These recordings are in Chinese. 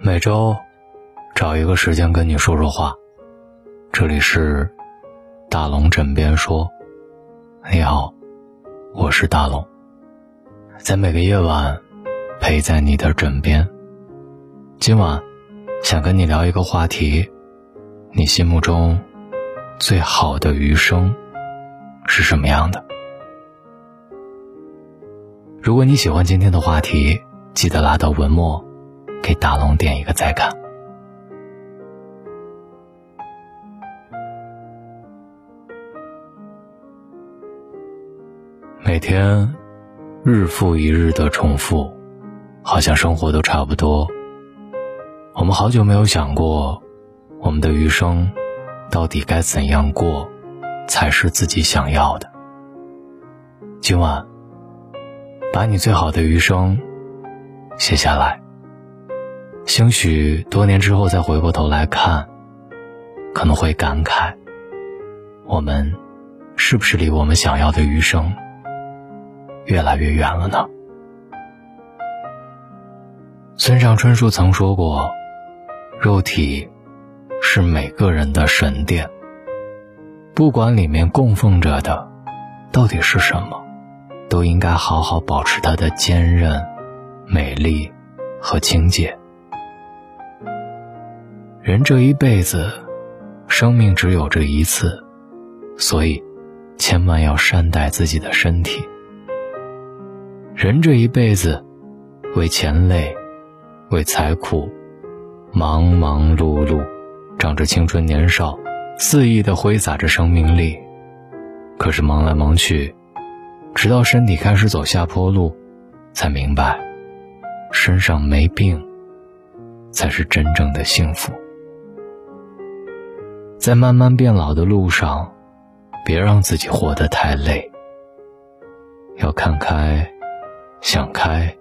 每周找一个时间跟你说说话。这里是大龙枕边说，你好，我是大龙，在每个夜晚陪在你的枕边。今晚想跟你聊一个话题：你心目中最好的余生是什么样的？如果你喜欢今天的话题，记得拉到文末。给大龙点一个再看。每天日复一日的重复，好像生活都差不多。我们好久没有想过，我们的余生到底该怎样过，才是自己想要的。今晚，把你最好的余生写下来。兴许多年之后再回过头来看，可能会感慨：我们是不是离我们想要的余生越来越远了呢？村上春树曾说过：“肉体是每个人的神殿，不管里面供奉着的到底是什么，都应该好好保持它的坚韧、美丽和清洁。”人这一辈子，生命只有这一次，所以千万要善待自己的身体。人这一辈子，为钱累，为财苦，忙忙碌碌，仗着青春年少，肆意的挥洒着生命力。可是忙来忙去，直到身体开始走下坡路，才明白，身上没病，才是真正的幸福。在慢慢变老的路上，别让自己活得太累。要看开，想开，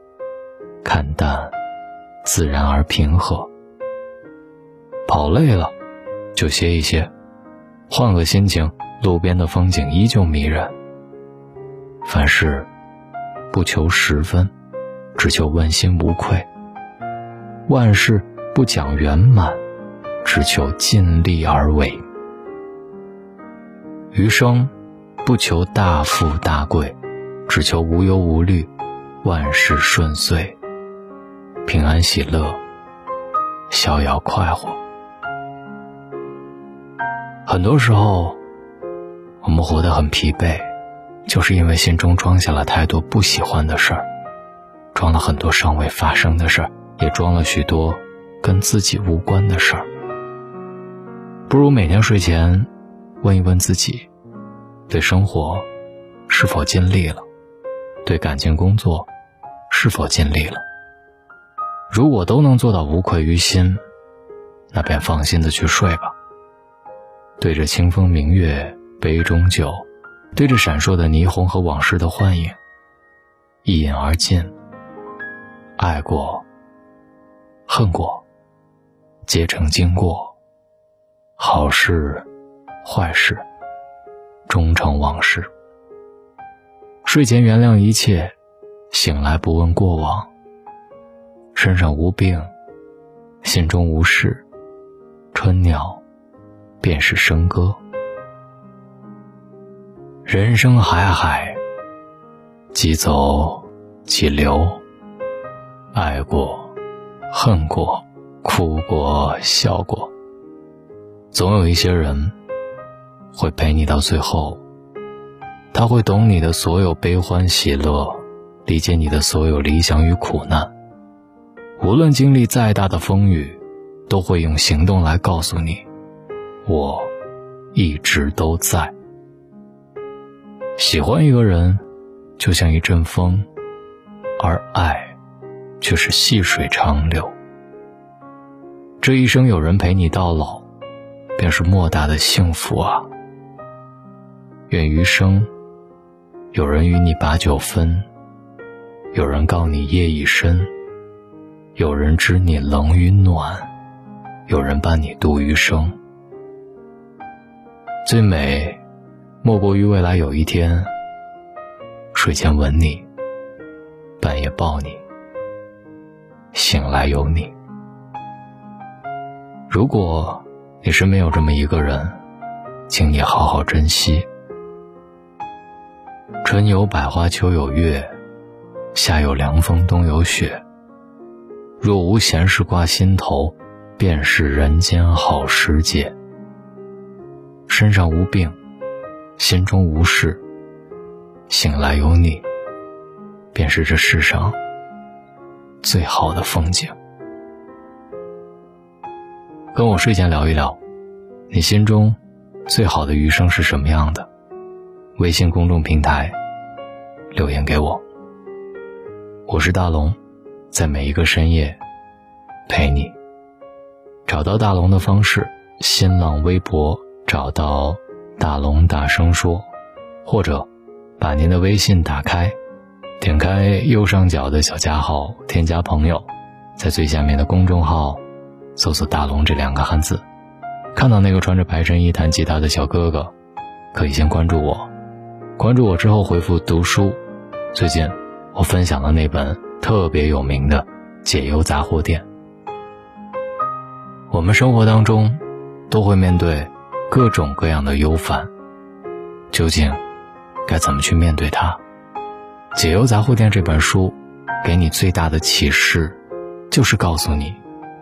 看淡，自然而平和。跑累了，就歇一歇，换个心情，路边的风景依旧迷人。凡事不求十分，只求问心无愧。万事不讲圆满。只求尽力而为，余生不求大富大贵，只求无忧无虑，万事顺遂，平安喜乐，逍遥快活。很多时候，我们活得很疲惫，就是因为心中装下了太多不喜欢的事儿，装了很多尚未发生的事儿，也装了许多跟自己无关的事儿。不如每天睡前问一问自己：对生活是否尽力了？对感情、工作是否尽力了？如果都能做到无愧于心，那便放心的去睡吧。对着清风明月，杯中酒；对着闪烁的霓虹和往事的幻影，一饮而尽。爱过，恨过，皆成经过。好事，坏事，终成往事。睡前原谅一切，醒来不问过往。身上无病，心中无事，春鸟便是笙歌。人生海海，即走即留。爱过，恨过，哭过，笑过。总有一些人会陪你到最后，他会懂你的所有悲欢喜乐，理解你的所有理想与苦难。无论经历再大的风雨，都会用行动来告诉你：我一直都在。喜欢一个人，就像一阵风，而爱却是细水长流。这一生有人陪你到老。便是莫大的幸福啊！愿余生，有人与你把酒分，有人告你夜已深，有人知你冷与暖，有人伴你度余生。最美，莫过于未来有一天，睡前吻你，半夜抱你，醒来有你。如果你身边有这么一个人，请你好好珍惜。春有百花，秋有月，夏有凉风，冬有雪。若无闲事挂心头，便是人间好时节。身上无病，心中无事，醒来有你，便是这世上最好的风景。跟我睡前聊一聊，你心中最好的余生是什么样的？微信公众平台留言给我。我是大龙，在每一个深夜陪你。找到大龙的方式：新浪微博找到大龙大声说，或者把您的微信打开，点开右上角的小加号，添加朋友，在最下面的公众号。搜索“大龙”这两个汉字，看到那个穿着白衬衣弹吉他的小哥哥，可以先关注我。关注我之后回复“读书”。最近我分享了那本特别有名的《解忧杂货店》。我们生活当中都会面对各种各样的忧烦，究竟该怎么去面对它？《解忧杂货店》这本书给你最大的启示，就是告诉你。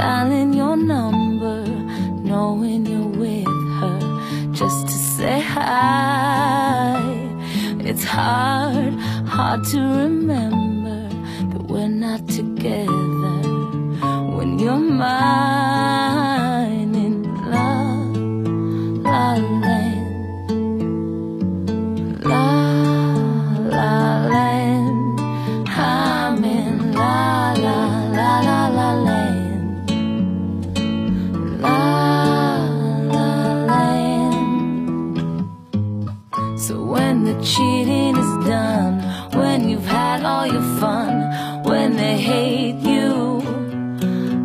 dialing your number, knowing you're with her just to say hi. It's hard, hard to remember that we're not together when you're mine. So when the cheating is done when you've had all your fun, when they hate you,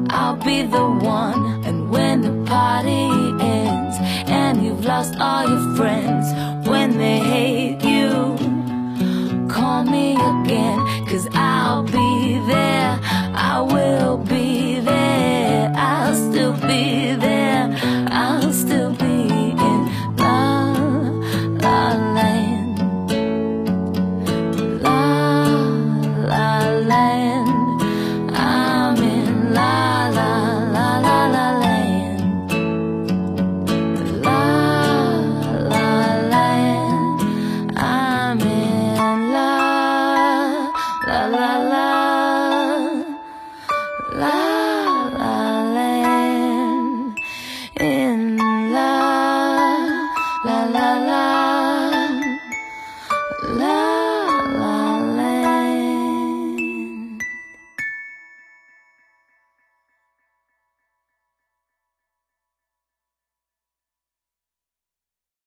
I'll be the one. And when the party ends and you've lost all your friends, when they hate you, call me again, cause I'll be there, I will be there, I'll still be there,